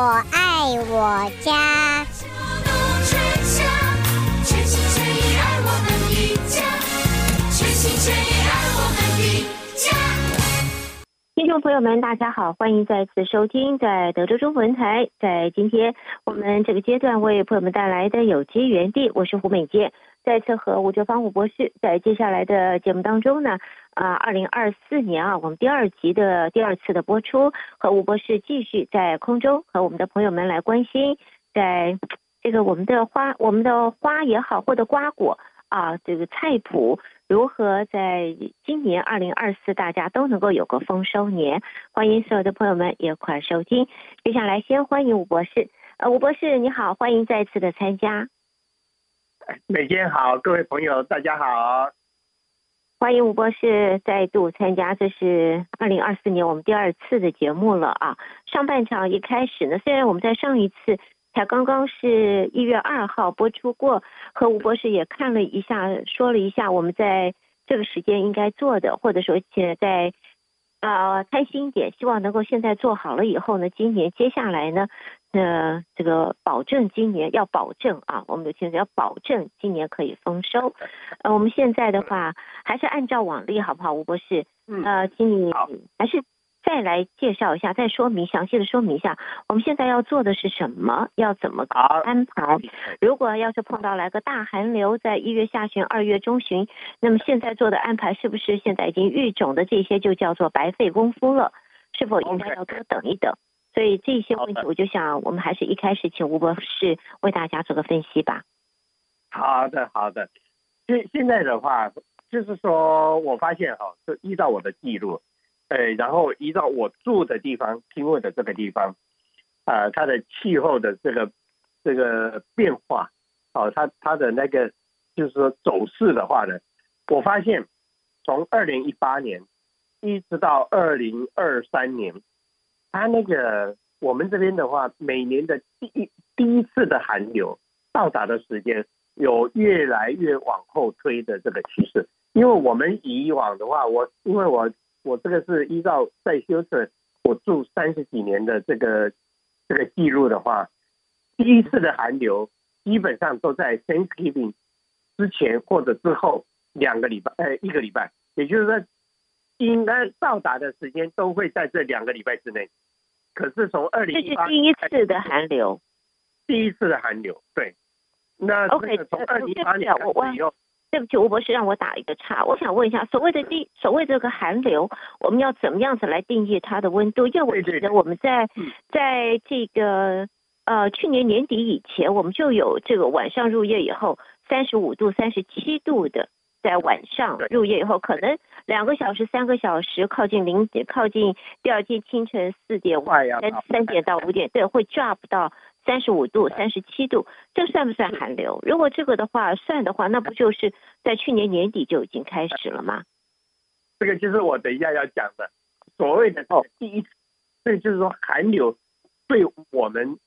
我爱我家。听众朋友们，大家好，欢迎再次收听在德州中文台。在今天我们这个阶段为朋友们带来的有机园地，我是胡美健。再次和吴哲芳吴博士在接下来的节目当中呢，啊，二零二四年啊，我们第二集的第二次的播出，和吴博士继续在空中和我们的朋友们来关心，在这个我们的花，我们的花也好，或者瓜果啊，这个菜谱。如何在今年二零二四，大家都能够有个丰收年？欢迎所有的朋友们一块收听。接下来先欢迎吴博士。呃，吴博士你好，欢迎再次的参加。每天好，各位朋友大家好。欢迎吴博士再度参加，这是二零二四年我们第二次的节目了啊。上半场一开始呢，虽然我们在上一次。才刚刚是一月二号播出过，和吴博士也看了一下，说了一下我们在这个时间应该做的，或者说现在在啊开心一点，希望能够现在做好了以后呢，今年接下来呢，呃，这个保证今年要保证啊，我们的现在要保证今年可以丰收。呃，我们现在的话还是按照往例好不好，吴博士？嗯呃，请你还是。再来介绍一下，再说明详细的说明一下，我们现在要做的是什么，要怎么安排？如果要是碰到来个大寒流，在一月下旬、二月中旬，那么现在做的安排是不是现在已经育种的这些就叫做白费功夫了？是否应该要多等一等？所以这些问题，我就想我们还是一开始请吴博士为大家做个分析吧。好的，好的。现现在的话，就是说我发现哈，是依照我的记录。呃，然后依照我住的地方，听过的这个地方，啊、呃，它的气候的这个这个变化，哦，它它的那个就是说走势的话呢，我发现从二零一八年一直到二零二三年，它那个我们这边的话，每年的第一第一次的寒流到达的时间有越来越往后推的这个趋势，因为我们以往的话，我因为我。我这个是依照在休斯我住三十几年的这个这个记录的话，第一次的寒流基本上都在 Thanksgiving 之前或者之后两个礼拜，呃，一个礼拜，也就是说应该到达的时间都会在这两个礼拜之内。可是从二零一八，这是第一次的寒流，第一次的寒流，对。那 OK，从二零一八年开始以后。对不起，吴博士，让我打一个岔。我想问一下，所谓的第所谓这个寒流，我们要怎么样子来定义它的温度？因为我记得我们在在这个呃去年年底以前，我们就有这个晚上入夜以后三十五度、三十七度的，在晚上入夜以后，可能两个小时、三个小时，靠近零点，靠近第二天清晨四点、三三点到五点，对，会 drop 到。三十五度、三十七度，这算不算寒流？如果这个的话算的话，那不就是在去年年底就已经开始了吗？这个就是我等一下要讲的，所谓的哦，第一次，所以就是说寒流对我们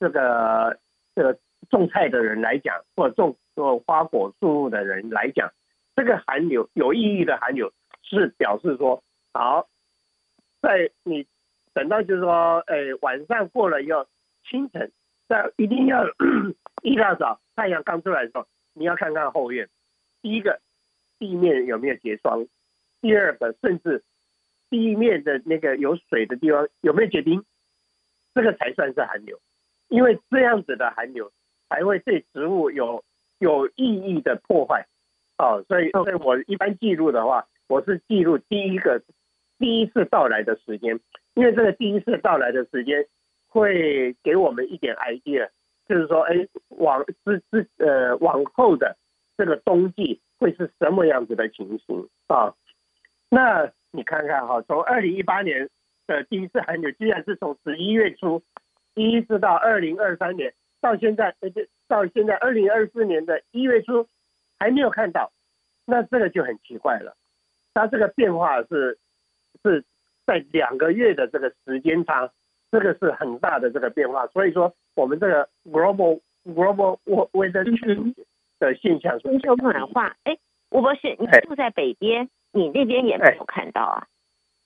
这个这个种菜的人来讲，或者种做花果树木的人来讲，这个寒流有意义的寒流是表示说，好，在你等到就是说，呃，晚上过了以后。清晨，在一定要 一大早太阳刚出来的时候，你要看看后院。第一个，地面有没有结霜；第二个，甚至地面的那个有水的地方有没有结冰，这个才算是寒流。因为这样子的寒流才会对植物有有意义的破坏。哦，所以，所以我一般记录的话，我是记录第一个第一次到来的时间，因为这个第一次到来的时间。会给我们一点 idea，就是说，哎，往之之呃往后的这个冬季会是什么样子的情形啊？那你看看哈，从二零一八年的第一次寒流，居然是从十一月初一直到二零二三年，到现在，呃，到现在二零二四年的一月初还没有看到，那这个就很奇怪了。它这个变化是是在两个月的这个时间差。这个是很大的这个变化，所以说我们这个 global global weather change 的现象，全球暖化。哎，吴博士，你住在北边，你那边也没有看到啊？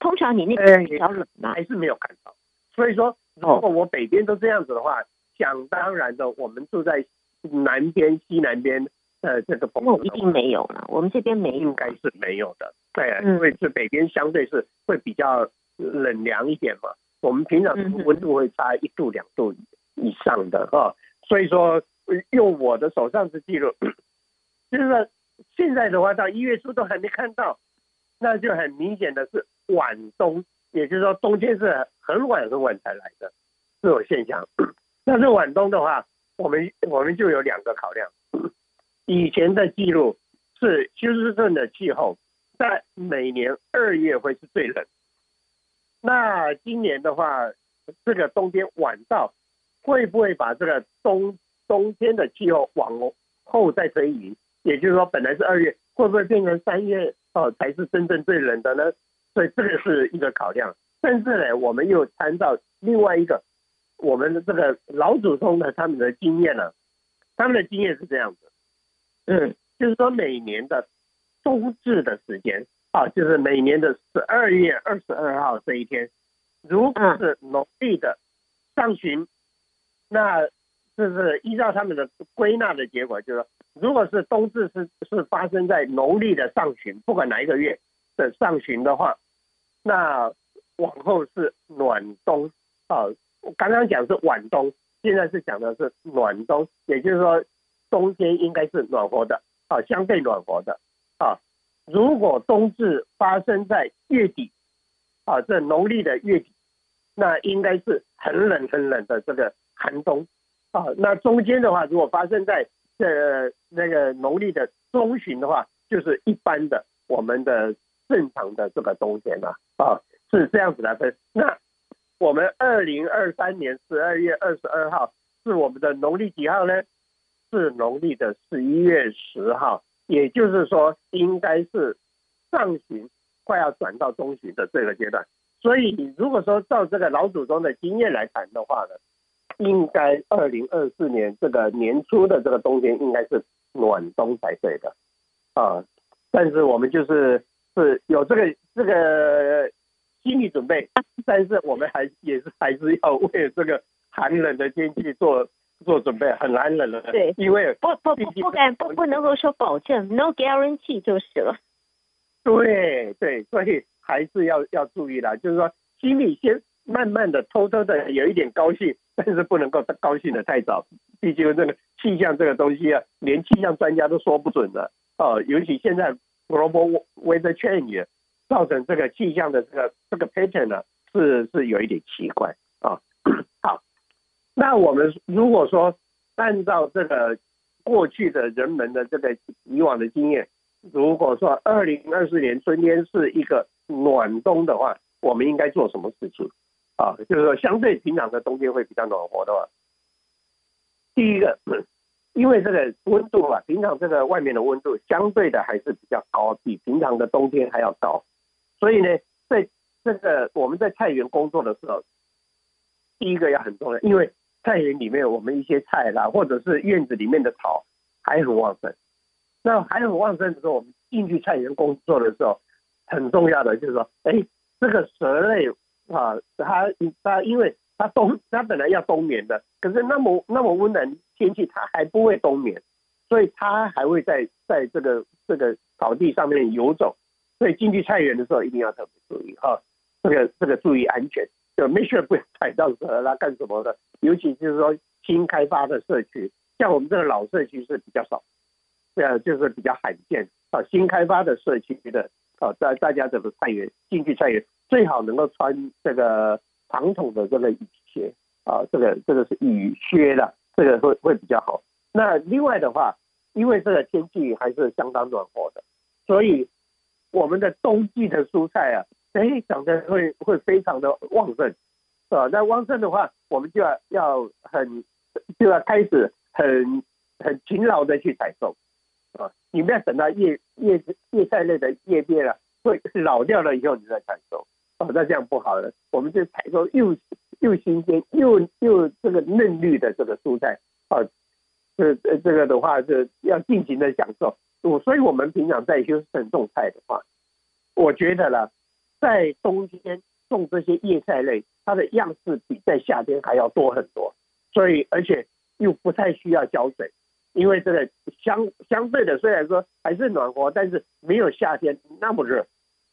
通常你那边比较冷吗？还是没有看到。所以说如果我北边都这样子的话，想当然的，我们住在南边、西南边的这个朋友一定没有了。我们这边没有，应该是没有的。对，因为是北边相对是会比较冷凉一点嘛。我们平常温度会差一度两度以上的哈，所以说用我的手上的记录，就是说现在的话到一月初都还没看到，那就很明显的是晚冬，也就是说冬天是很晚很晚才来的这种现象。那这晚冬的话，我们我们就有两个考量。以前的记录是休斯顿的气候，在每年二月会是最冷。那今年的话，这个冬天晚到，会不会把这个冬冬天的气候往后再推移？也就是说，本来是二月，会不会变成三月哦才是真正最冷的呢？所以这个是一个考量。但是呢，我们又参照另外一个。我们的这个老祖宗的他们的经验呢、他们的经验是这样子，嗯，就是说每年的冬至的时间啊，就是每年的十二月二十二号这一天，如果是农历的上旬，那就是依照他们的归纳的结果，就是说，如果是冬至是是发生在农历的上旬，不管哪一个月的上旬的话，那往后是暖冬啊。我刚刚讲是晚冬，现在是讲的是暖冬，也就是说冬天应该是暖和的啊，相对暖和的啊。如果冬至发生在月底啊，这农历的月底，那应该是很冷很冷的这个寒冬啊。那中间的话，如果发生在这那个农历的中旬的话，就是一般的我们的正常的这个冬天了啊，是这样子来分。那我们二零二三年十二月二十二号是我们的农历几号呢？是农历的十一月十号，也就是说应该是上旬快要转到中旬的这个阶段。所以如果说照这个老祖宗的经验来谈的话呢，应该二零二四年这个年初的这个冬天应该是暖冬才对的啊。但是我们就是是有这个这个。心理准备，但是我们还也是还是要为这个寒冷的天气做做准备，很寒冷了。对，因为不不不不敢不不能够说保证，no guarantee 就是了。对对，所以还是要要注意了，就是说心里先慢慢的偷偷的有一点高兴，但是不能够高兴的太早，毕竟这个气象这个东西啊，连气象专家都说不准的哦，尤其现在 global weather change。造成这个气象的这个这个 pattern 呢，是是有一点奇怪啊。好，那我们如果说按照这个过去的人们的这个以往的经验，如果说二零二四年春天是一个暖冬的话，我们应该做什么事情啊？就是说相对平常的冬天会比较暖和的话，第一个，因为这个温度啊，平常这个外面的温度相对的还是比较高，比平常的冬天还要高。所以呢，在这个我们在菜园工作的时候，第一个要很重要，因为菜园里面我们一些菜啦，或者是院子里面的草还很旺盛。那还很旺盛的时候，我们进去菜园工作的时候，很重要的就是说，哎，这个蛇类啊，它它因为它冬它本来要冬眠的，可是那么那么温暖天气，它还不会冬眠，所以它还会在在这个这个草地上面游走。所以进去菜园的时候一定要特别注意哈，这个这个注意安全，就没事不要踩到蛇啦干什么的。尤其就是说新开发的社区，像我们这个老社区是比较少，这样就是比较罕见啊。新开发的社区的啊，大大家怎么菜园进去菜园最好能够穿这个长筒的这个雨鞋啊，这个这个是雨靴的，这个会会比较好。那另外的话，因为这个天气还是相当暖和的，所以。我们的冬季的蔬菜啊，哎，长得会会非常的旺盛，啊？那旺盛的话，我们就要要很就要开始很很勤劳的去采收，啊，你不要等到叶叶子叶菜类的叶片了会老掉了以后你再采收，啊，那这样不好了。我们就采收又又新鲜又又这个嫩绿的这个蔬菜，啊，这这这个的话是要尽情的享受。我所以，我们平常在休斯顿种菜的话，我觉得了，在冬天种这些叶菜类它的样式比在夏天还要多很多，所以而且又不太需要浇水，因为这个相相对的虽然说还是暖和，但是没有夏天那么热，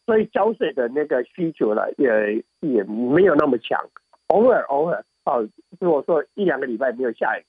所以浇水的那个需求呢也也没有那么强，偶尔偶尔哦，如果说一两个礼拜没有下雨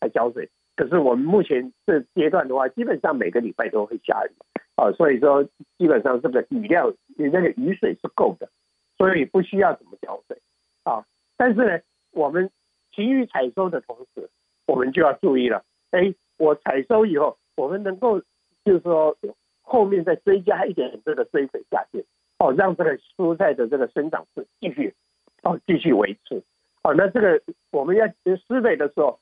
才浇水，可是我们目前这阶段的话，基本上每个礼拜都会下雨，啊，所以说基本上这个雨量，你那个雨水是够的，所以不需要怎么浇水。啊，但是呢，我们勤于采收的同时，我们就要注意了。哎，我采收以后，我们能够就是说后面再追加一点这个追水下去，哦，让这个蔬菜的这个生长是继续哦继续维持。哦，那这个我们要施肥的时候，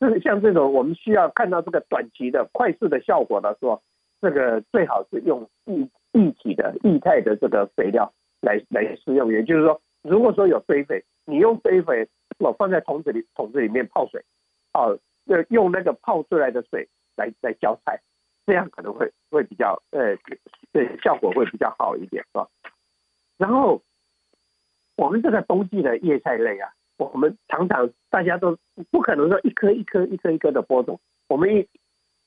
是像这种我们需要看到这个短期的快速的效果的时候，这个最好是用液液体的液态的这个肥料来来使用，也就是说。如果说有堆肥，你用堆肥，我放在桶子里，桶子里面泡水，哦，用那个泡出来的水来来浇菜，这样可能会会比较，呃，对，效果会比较好一点，是吧？然后我们这个冬季的叶菜类啊，我们常常大家都不可能说一颗一颗一颗一颗的播种，我们一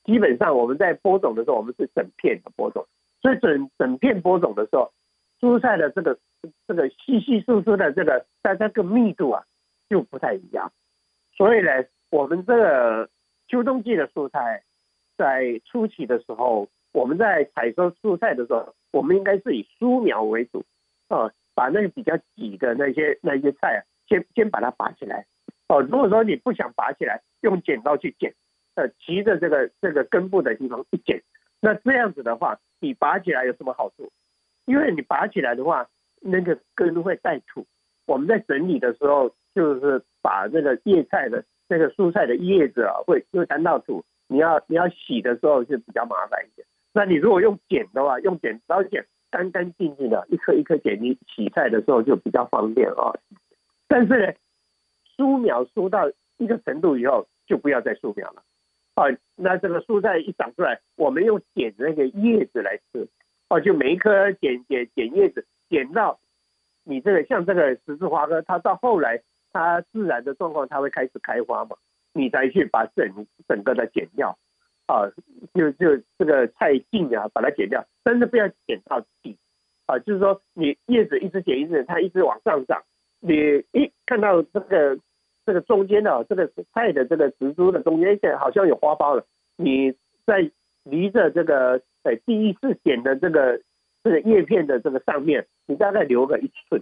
基本上我们在播种的时候，我们是整片的播种，所以整整片播种的时候，蔬菜的这个。这个细细疏疏的这个，它这个密度啊就不太一样，所以呢，我们这个秋冬季的蔬菜在初期的时候，我们在采收蔬菜的时候，我们应该是以疏苗为主，哦，把那个比较挤的那些那些菜啊，先先把它拔起来，哦，如果说你不想拔起来，用剪刀去剪，呃，骑着这个这个根部的地方一剪，那这样子的话，你拔起来有什么好处？因为你拔起来的话。那个根会带土，我们在整理的时候，就是把那个叶菜的那个蔬菜的叶子啊，会会沾到土。你要你要洗的时候就比较麻烦一点。那你如果用剪的话，用剪刀剪，干干净净的，一颗一颗剪，你洗菜的时候就比较方便啊。但是呢，疏苗疏到一个程度以后，就不要再疏苗了。啊，那这个蔬菜一长出来，我们用剪那个叶子来吃，哦，就每一颗剪剪剪叶子。剪到你这个像这个十字花科，它到后来它自然的状况，它会开始开花嘛，你再去把整整个的剪掉，啊，就就这个菜茎啊，把它剪掉，但是不要剪到底，啊，就是说你叶子一直剪一直，它一直往上长，你一看到这个这个中间的这个菜的这个植株的中间现在好像有花苞了，你在离着这个呃第一次剪的这个。这个叶片的这个上面，你大概留个一寸，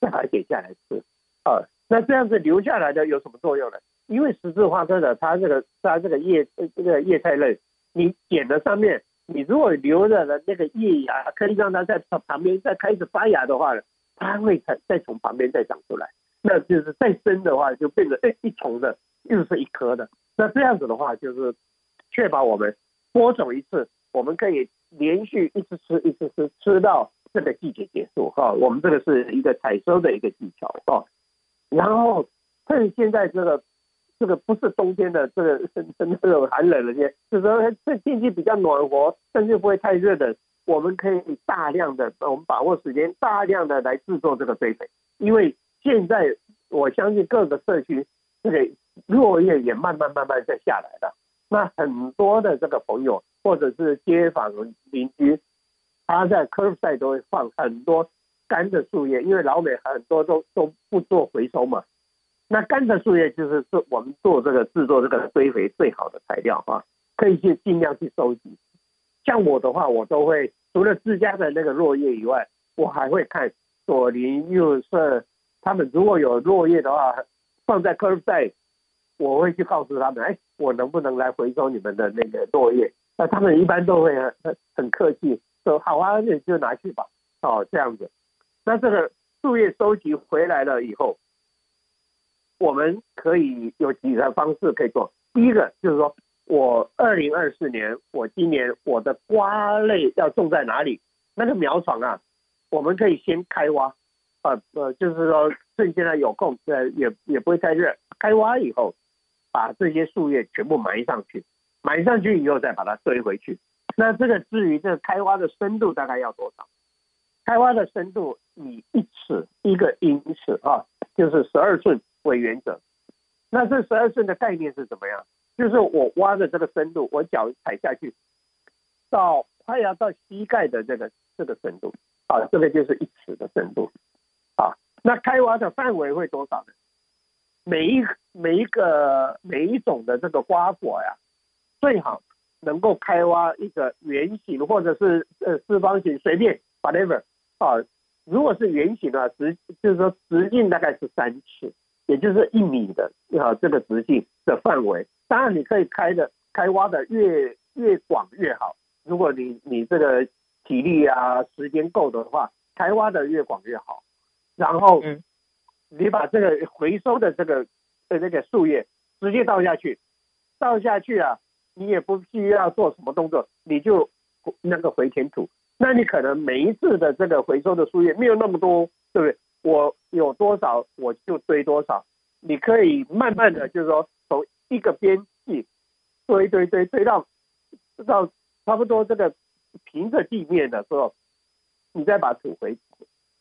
再把它剪下来吃啊。那这样子留下来的有什么作用呢？因为十字花科的它这个它这个叶这个叶菜类，你剪的上面，你如果留着的那个叶芽可以让它在旁边再开始发芽的话呢，它会再再从旁边再长出来。那就是再生的话，就变成哎一丛的又是一颗的。那这样子的话，就是确保我们播种一次，我们可以。连续一直吃，一直吃，吃到这个季节结束哈。我们这个是一个采收的一个技巧哈。然后趁现在这个这个不是冬天的这个这个寒冷的天，就是说这天气比较暖和，但是不会太热的，我们可以大量的我们把握时间，大量的来制作这个堆肥。因为现在我相信各个社区这个落叶也慢慢慢慢在下来了。那很多的这个朋友或者是街坊邻居，他在 curbside 都会放很多干的树叶，因为老美很多都都不做回收嘛。那干的树叶就是是我们做这个制作这个堆肥最好的材料啊，可以去尽量去收集。像我的话，我都会除了自家的那个落叶以外，我还会看左邻右舍，他们如果有落叶的话，放在 curbside。我会去告诉他们，哎，我能不能来回收你们的那个落叶？那他们一般都会很很客气，说好啊，那你就拿去吧。哦，这样子。那这个树叶收集回来了以后，我们可以有几个方式可以做。第一个就是说，我二零二四年，我今年我的瓜类要种在哪里？那个苗床啊，我们可以先开挖，呃呃，就是说趁现在有空，呃，也也不会太热，开挖以后。把这些树叶全部埋上去，埋上去以后再把它堆回去。那这个至于这个开挖的深度大概要多少？开挖的深度以一尺一个英尺啊，就是十二寸为原则。那这十二寸的概念是怎么样？就是我挖的这个深度，我脚踩下去到快要到膝盖的这个这个深度，啊，这个就是一尺的深度，那开挖的范围会多少呢？每一每一个每一种的这个刮果呀，最好能够开挖一个圆形或者是呃四方形，随便 whatever 啊。如果是圆形的话，直就是说直径大概是三尺，也就是一米的啊这个直径的范围。当然你可以开的开挖的越越广越好。如果你你这个体力啊时间够的话，开挖的越广越好。然后嗯。你把这个回收的这个呃那个树叶直接倒下去，倒下去啊，你也不需要做什么动作，你就那个回填土。那你可能每一次的这个回收的树叶没有那么多，对不对？我有多少我就堆多少。你可以慢慢的就是说从一个边际堆堆堆堆到到差不多这个平着地面的时候，你再把土回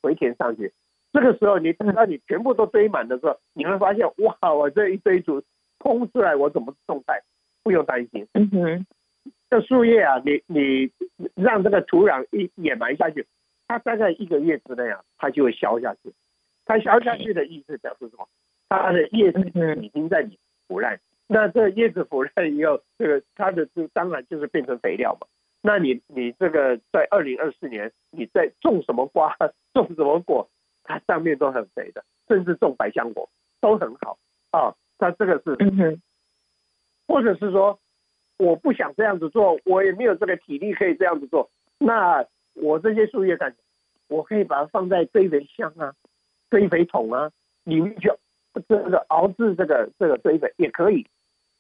回填上去。这个时候，你等到你全部都堆满的时候，你会发现，哇，我这一堆土空出来，我怎么种菜？不用担心。嗯哼，这树叶啊，你你让这个土壤一掩埋下去，它大概一个月之内啊，它就会消下去。它消下去的意思表示什么？它的叶子已经在你腐烂。那这叶子腐烂以后，这个它的就当然就是变成肥料嘛。那你你这个在二零二四年，你在种什么瓜，种什么果？它上面都很肥的，甚至种百香果都很好啊。它这个是，或者是说，我不想这样子做，我也没有这个体力可以这样子做。那我这些树叶干，我可以把它放在堆肥箱啊、堆肥桶啊里面去，这个熬制这个这个堆肥也可以。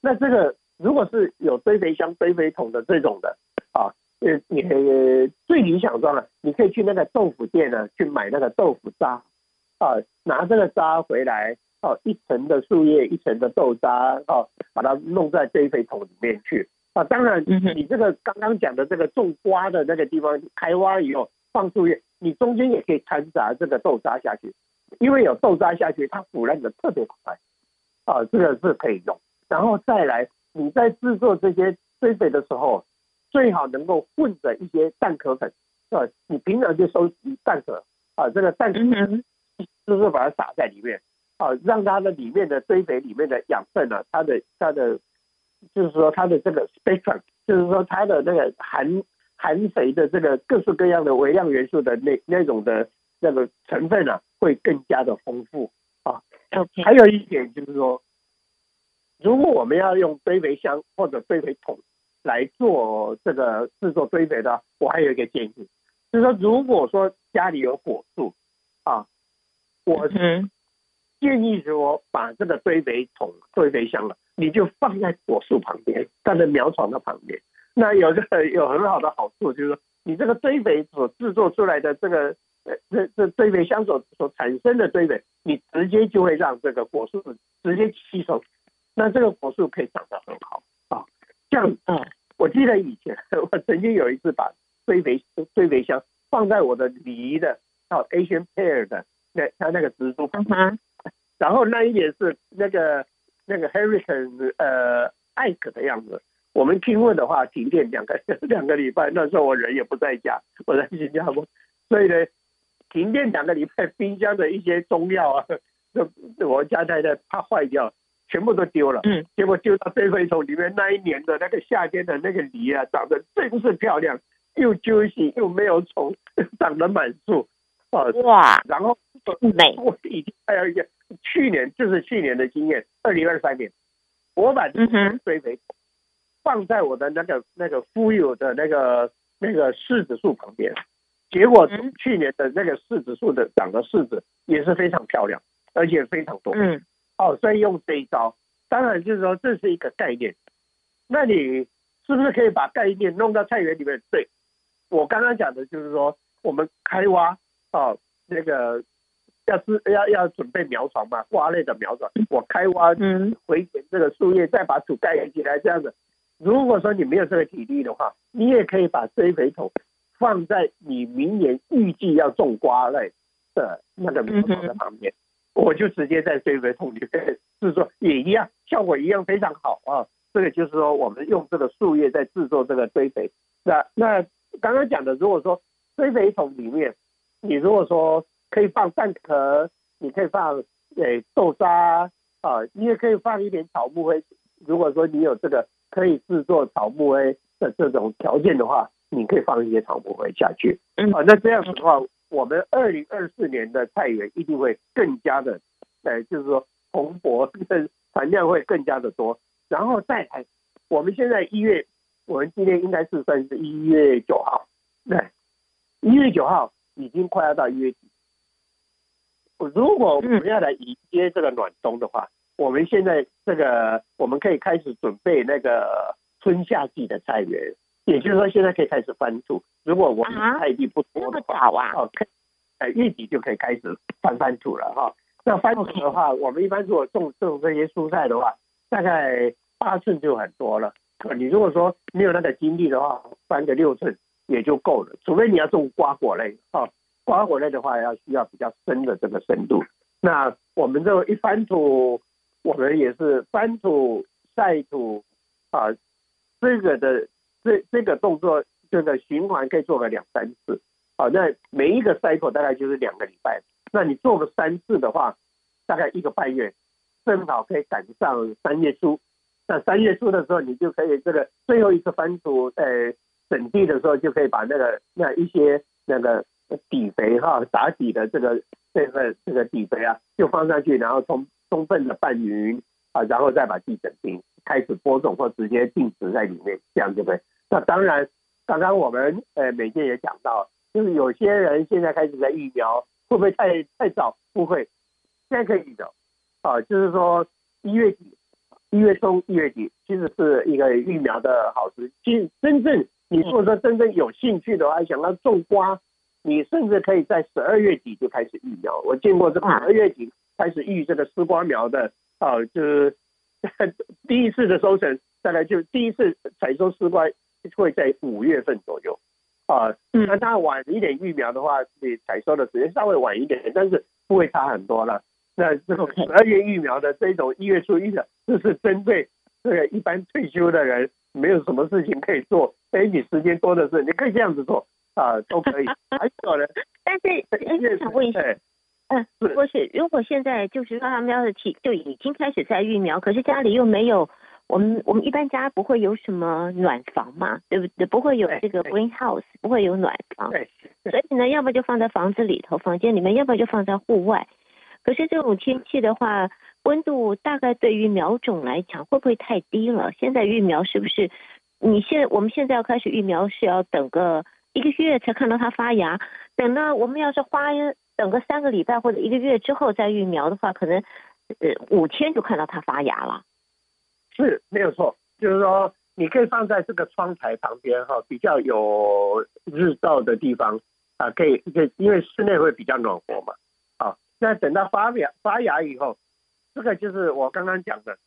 那这个如果是有堆肥箱、堆肥桶的这种的啊。呃，你最理想状了，你可以去那个豆腐店呢，去买那个豆腐渣，啊，拿这个渣回来，哦，一层的树叶，一层的豆渣，哦，把它弄在堆肥桶里面去，啊，当然，你这个刚刚讲的这个种瓜的那个地方开挖以后放树叶，你中间也可以掺杂这个豆渣下去，因为有豆渣下去，它腐烂的特别快，啊，这个是可以用，然后再来你在制作这些堆肥的时候。最好能够混着一些蛋壳粉，啊，你平常就收集蛋壳，啊，这个蛋壳就是把它撒在里面，啊，让它的里面的堆肥里面的养分呢、啊，它的它的，就是说它的这个 spectrum，就是说它的那个含含肥的这个各式各样的微量元素的那那种的那个成分呢、啊，会更加的丰富，啊还有一点就是说，如果我们要用堆肥箱或者堆肥桶。来做这个制作堆肥的，我还有一个建议，就是说，如果说家里有果树啊，我是建议说，把这个堆肥桶、堆肥箱了，你就放在果树旁边，放在苗床的旁边。那有个有很好的好处，就是说，你这个堆肥所制作出来的这个呃这这堆肥箱所所产生的堆肥，你直接就会让这个果树直接吸收，那这个果树可以长得很好。像嗯，我记得以前我曾经有一次把堆肥堆肥箱放在我的梨的叫 Asian pear 的那它那个植株然后那一年是那个那个 Hurricane 呃艾克的样子，我们听问的话停电两个两个礼拜，那时候我人也不在家，我在新加坡，所以呢停电两个礼拜，冰箱的一些中药啊，就我家太太怕坏掉。全部都丢了，嗯，结果丢到堆肥桶里面。那一年的那个夏天的那个梨啊，长得真是漂亮，又 juicy 又没有虫，长得满树，啊，哇！然后美，我已经还有一个去年就是去年的经验，二零二三年，我把堆肥桶放在我的那个那个富有的那个那个柿子树旁边，结果去年的那个柿子树的长的柿子也是非常漂亮，而且非常多，嗯。哦，所以用这一招，当然就是说这是一个概念。那你是不是可以把概念弄到菜园里面？对，我刚刚讲的就是说，我们开挖哦，那个要是要要准备苗床嘛，瓜类的苗床，我开挖嗯，回填这个树叶，再把土盖起来，这样子。如果说你没有这个体力的话，你也可以把堆肥桶放在你明年预计要种瓜类的那个苗床的旁边。我就直接在堆肥桶里面制作，也一样，效果一样非常好啊。这个就是说，我们用这个树叶在制作这个堆肥。那那刚刚讲的，如果说堆肥桶里面，你如果说可以放蛋壳，你可以放诶豆沙啊，你也可以放一点草木灰。如果说你有这个可以制作草木灰的这种条件的话，你可以放一些草木灰下去。嗯，啊，那这样子的话，我们二零二四年的菜园一定会更加的，呃，就是说蓬勃，产量会更加的多。然后再来，我们现在一月，我们今天应该是算是一月九号，对，一月九号已经快要到一月底。如果我们要来迎接这个暖冬的话，我们现在这个我们可以开始准备那个春夏季的菜园，也就是说现在可以开始翻土。如果我们菜地不多的话，哦，可呃月底就可以开始翻翻土了哈。那翻土的话，我们一般如果种种这些蔬菜的话，大概八寸就很多了。你如果说没有那个精力的话，翻个六寸也就够了。除非你要种瓜果类哈，瓜果类的话要需要比较深的这个深度。那我们这一翻土。我们也是翻土、晒土啊，这个的这这个动作，这个循环可以做个两三次。好，那每一个 cycle 大概就是两个礼拜。那你做个三次的话，大概一个半月，正好可以赶上三月初。那三月初的时候，你就可以这个最后一次翻土，呃，整地的时候就可以把那个那一些那个底肥哈打底的这个这个这个底肥啊，就放上去，然后充。充分的拌匀啊，然后再把地整平，开始播种或直接定植在里面，这样对不对？那当然，刚刚我们呃美健也讲到，就是有些人现在开始在育苗，会不会太太早？不会，现在可以育苗啊，就是说一月底、一月中、一月底，其实是一个育苗的好时机。真正你如果说真正有兴趣的话，想要种瓜，你甚至可以在十二月底就开始育苗。我见过这十二月底。开始育这个丝瓜苗的啊，就是 第一次的收成，大概就第一次采收丝瓜会在五月份左右啊。那它晚一点育苗的话，你采收的时间稍微晚一点，但是不会差很多了。那这种十二月育苗的这种一月初育的，就是针对这个一般退休的人，没有什么事情可以做，哎，你时间多的是，你可以这样子做啊，都可以。还有呢，但是哎，我想问一下。嗯，不是，如果现在就是说他们要是起就已经开始在育苗，可是家里又没有，我们我们一般家不会有什么暖房嘛，对不对？不会有这个 greenhouse，不会有暖房，对，所以呢，要么就放在房子里头，房间里面，要么就放在户外。可是这种天气的话，温度大概对于苗种来讲会不会太低了？现在育苗是不是？你现我们现在要开始育苗是要等个一个月才看到它发芽，等到我们要是花。等个三个礼拜或者一个月之后再育苗的话，可能呃五天就看到它发芽了。是，没有错，就是说你可以放在这个窗台旁边哈，比较有日照的地方啊，可以，可以，因为室内会比较暖和嘛。啊，那等到发芽发芽以后，这个就是我刚刚讲的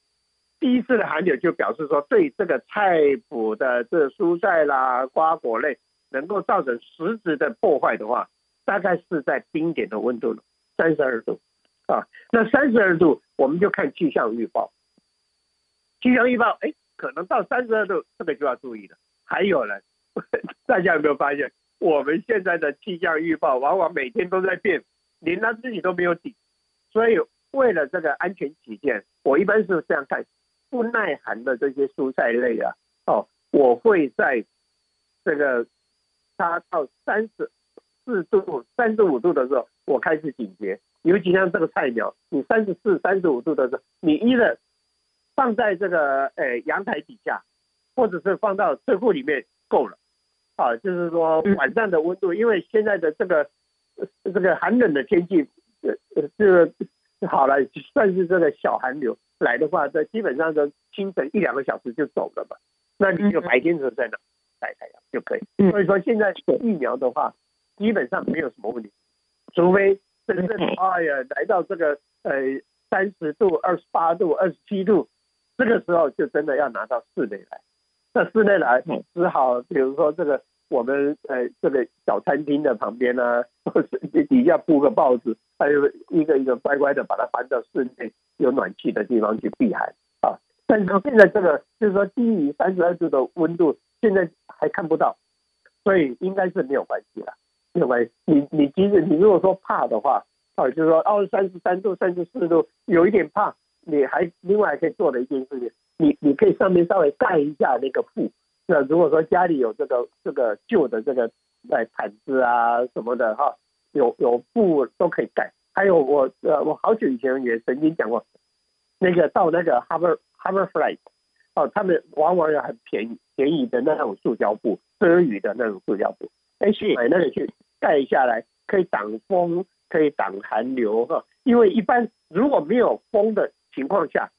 第一次的寒流，就表示说对这个菜谱的这蔬菜啦、瓜果类能够造成实质的破坏的话。大概是在冰点的温度了，三十二度啊。那三十二度，我们就看气象预报。气象预报，哎，可能到三十二度，这个就要注意了。还有呢，大家有没有发现，我们现在的气象预报往往每天都在变，连他自己都没有底。所以，为了这个安全起见，我一般是这样看：不耐寒的这些蔬菜类啊，哦，我会在这个它到三十。四度、三十五度的时候，我开始警觉。尤其像这个菜苗，你三十四、三十五度的时候，你一的放在这个呃阳台底下，或者是放到车库里面够了。啊，就是说晚上的温度，因为现在的这个这个寒冷的天气，呃呃，这个好了，算是这个小寒流来的话，这基本上的清晨一两个小时就走了嘛。那你就白天的时候在那晒太阳就可以。所以说现在疫苗的话。基本上没有什么问题，除非真正哎呀来到这个呃三十度、二十八度、二十七度，这个时候就真的要拿到室内来。那室内来只好比如说这个我们呃这个小餐厅的旁边呢、啊，或是底下铺个报纸，还有一个一个乖乖的把它搬到室内有暖气的地方去避寒啊。但是现在这个就是说低于三十二度的温度，现在还看不到，所以应该是没有关系了，没有关系。你你即使你如果说怕的话，啊，就是说哦三十三度、三十四度有一点怕，你还另外还可以做的一件事情，你你可以上面稍微盖一下那个布。那如果说家里有这个这个旧的这个呃毯子啊什么的哈，有有布都可以盖。还有我呃我好久以前也曾经讲过，那个到那个 Harbor Harbor Freight 哦，他们往往有很便宜便宜的那种塑胶布，遮雨的那种塑胶布，哎去买那个去盖下来，可以挡风，可以挡寒流哈。因为一般如果没有风的情况下，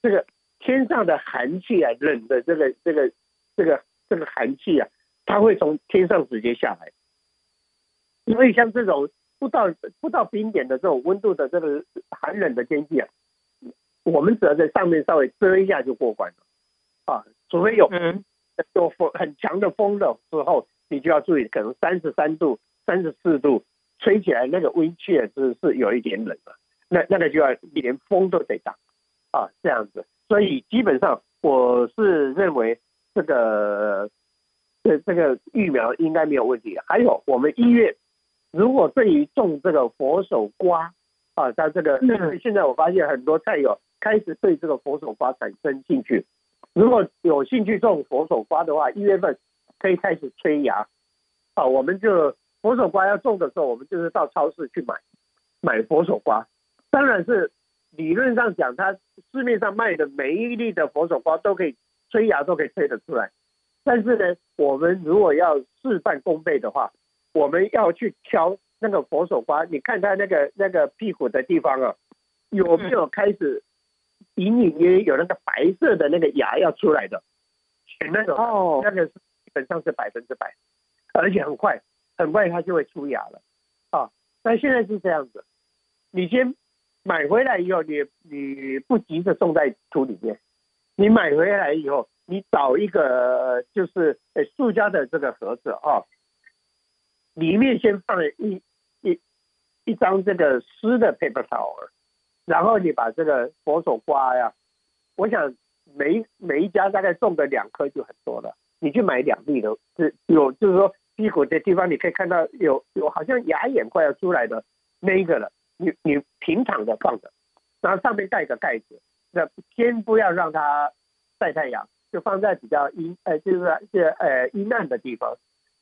这个天上的寒气啊，冷的这个这个。这个这个寒气啊，它会从天上直接下来，所以像这种不到不到冰点的这种温度的这个寒冷的天气啊，我们只要在上面稍微遮一下就过关了。啊，除非有有风很强的风的时候，你就要注意，可能三十三度、三十四度吹起来那个温气是是有一点冷了，那那个就要连风都得挡啊，这样子，所以基本上我是认为。这个这这个疫苗应该没有问题。还有我们一月，如果对于种这个佛手瓜啊，像这个现在我发现很多菜友开始对这个佛手瓜产生兴趣。如果有兴趣种佛手瓜的话，一月份可以开始催芽啊。我们就佛手瓜要种的时候，我们就是到超市去买买佛手瓜。当然是理论上讲，它市面上卖的每一粒的佛手瓜都可以。催芽都可以催得出来，但是呢，我们如果要事半功倍的话，我们要去挑那个佛手瓜，你看它那个那个屁股的地方啊，有没有开始隐隐约约有那个白色的那个芽要出来的？选那种哦，那个基本上是百分之百，而且很快，很快它就会出芽了啊。但现在是这样子，你先买回来以后，你你不急着种在土里面。你买回来以后，你找一个就是呃塑胶的这个盒子啊，里面先放一一一张这个湿的 paper towel，然后你把这个佛手瓜呀，我想每每一家大概种个两颗就很多了。你去买两粒的，是有就是说屁股的地方你可以看到有有好像芽眼快要出来的那一个了，你你平躺着放着，然后上面盖个盖子。那先不要让它晒太阳，就放在比较阴呃，就是这呃阴暗的地方，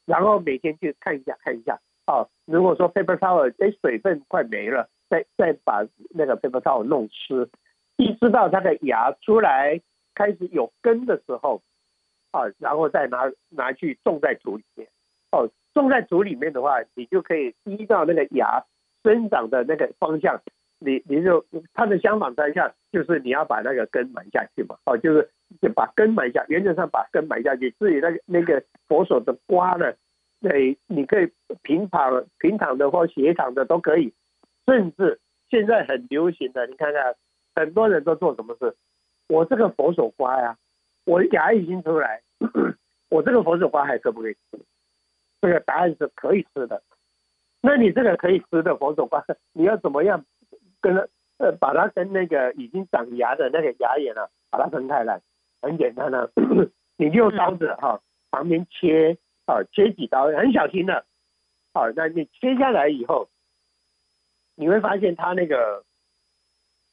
然后每天去看一下看一下。哦，如果说 paper towel 哎水分快没了，再再把那个 paper towel 弄湿，一直到它的芽出来开始有根的时候，啊，然后再拿拿去种在土里面。哦，种在土里面的话，你就可以依照那个芽生长的那个方向。你你就它的相反方向就是你要把那个根埋下去嘛，哦，就是就把根埋下，原则上把根埋下去。至于那个那个佛手的瓜呢，对，你可以平躺平躺的或斜躺的都可以，甚至现在很流行的，你看看很多人都做什么事？我这个佛手瓜呀，我芽已经出来，我这个佛手瓜还可不可以吃？这个答案是可以吃的。那你这个可以吃的佛手瓜，你要怎么样？跟呃，把它跟那个已经长芽的那个芽眼啊，把它分开来，很简单的、啊，你就用刀子哈，旁边切啊，切几刀，很小心的，好，那你切下来以后，你会发现它那个，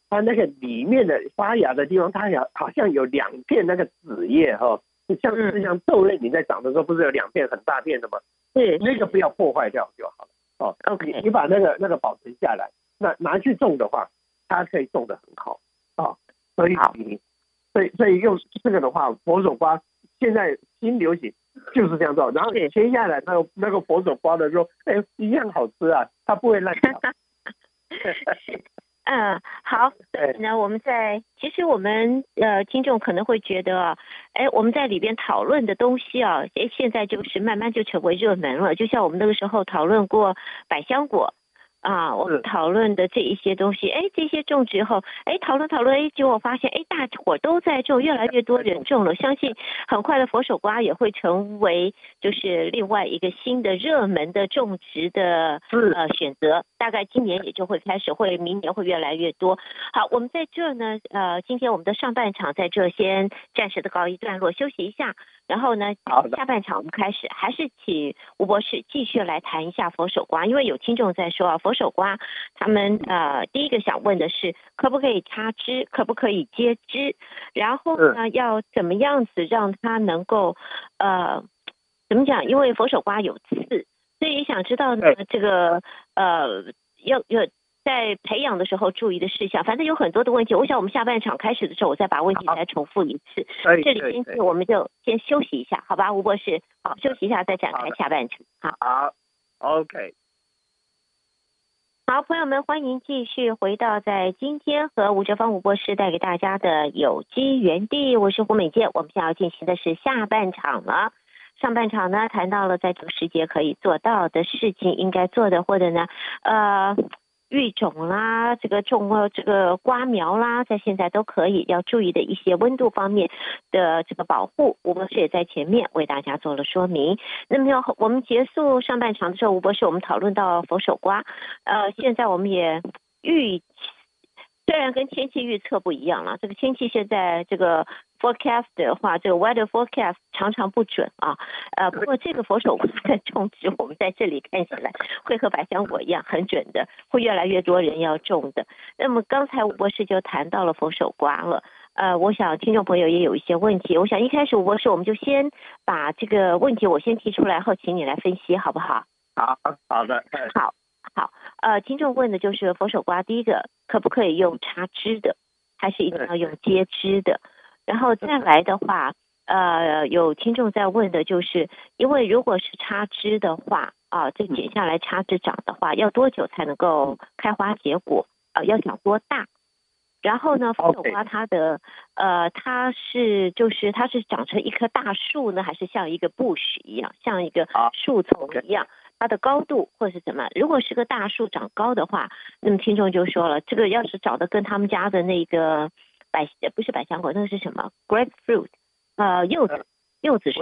它那个里面的发芽的地方，它有好像有两片那个子叶哈，像是像豆类，你在长的时候不是有两片很大片的吗？对，那个不要破坏掉就好了。哦那你你把那个那个保存下来。那拿去种的话，它可以种得很好啊，所以你，所以所以用这个的话，佛手瓜现在新流行就是这样做，然后你切下来那个那个佛手瓜的时候，哎，一样好吃啊，它不会烂掉。嗯，好，那我们在其实我们呃听众可能会觉得啊，哎，我们在里边讨论的东西啊，哎，现在就是慢慢就成为热门了，就像我们那个时候讨论过百香果。啊，我们讨论的这一些东西，哎，这些种植后，哎，讨论讨论，哎，结果发现，哎，大伙都在种，越来越多人种了，相信很快的佛手瓜也会成为就是另外一个新的热门的种植的呃选择，大概今年也就会开始，会明年会越来越多。好，我们在这呢，呃，今天我们的上半场在这先暂时的告一段落，休息一下，然后呢，下半场我们开始，还是请吴博士继续来谈一下佛手瓜，因为有听众在说啊。佛手瓜，他们呃第一个想问的是，可不可以插枝，可不可以接枝？然后呢，要怎么样子让它能够呃怎么讲？因为佛手瓜有刺，所以想知道呢这个呃要要在培养的时候注意的事项。反正有很多的问题，我想我们下半场开始的时候，我再把问题再重复一次。这里我们就先休息一下，好吧？吴博士，好，休息一下再展开下半场。好，好，OK。好，朋友们，欢迎继续回到在今天和吴哲芳吴博士带给大家的有机园地，我是胡美健。我们现在要进行的是下半场了。上半场呢，谈到了在这个时节可以做到的事情，应该做的，或者呢，呃。育种啦，这个种呃这个瓜苗啦，在现在都可以要注意的一些温度方面的这个保护，吴博士也在前面为大家做了说明。那么要我们结束上半场的时候，吴博士我们讨论到佛手瓜，呃，现在我们也预。虽然跟天气预测不一样了，这个天气现在这个 forecast 的话，这个 weather forecast 常常不准啊。呃，不过这个佛手瓜的种植，我们在这里看起来会和百香果一样很准的，会越来越多人要种的。那么刚才吴博士就谈到了佛手瓜了，呃，我想听众朋友也有一些问题，我想一开始吴博士我们就先把这个问题我先提出来后，请你来分析好不好？好，好的，好。好，呃，听众问的就是佛手瓜，第一个可不可以用插枝的，还是一定要用接枝的？然后再来的话，呃，有听众在问的就是，因为如果是插枝的话，啊、呃，这剪下来插枝长的话，要多久才能够开花结果？呃，要长多大？然后呢，佛手瓜它的，呃，它是就是它是长成一棵大树呢，还是像一个 bush 一样，像一个树丛一样？它的高度或者是怎么？如果是个大树长高的话，那么听众就说了，这个要是长得跟他们家的那个百不是百香果，那个是什么？grapefruit，呃，柚子，柚子是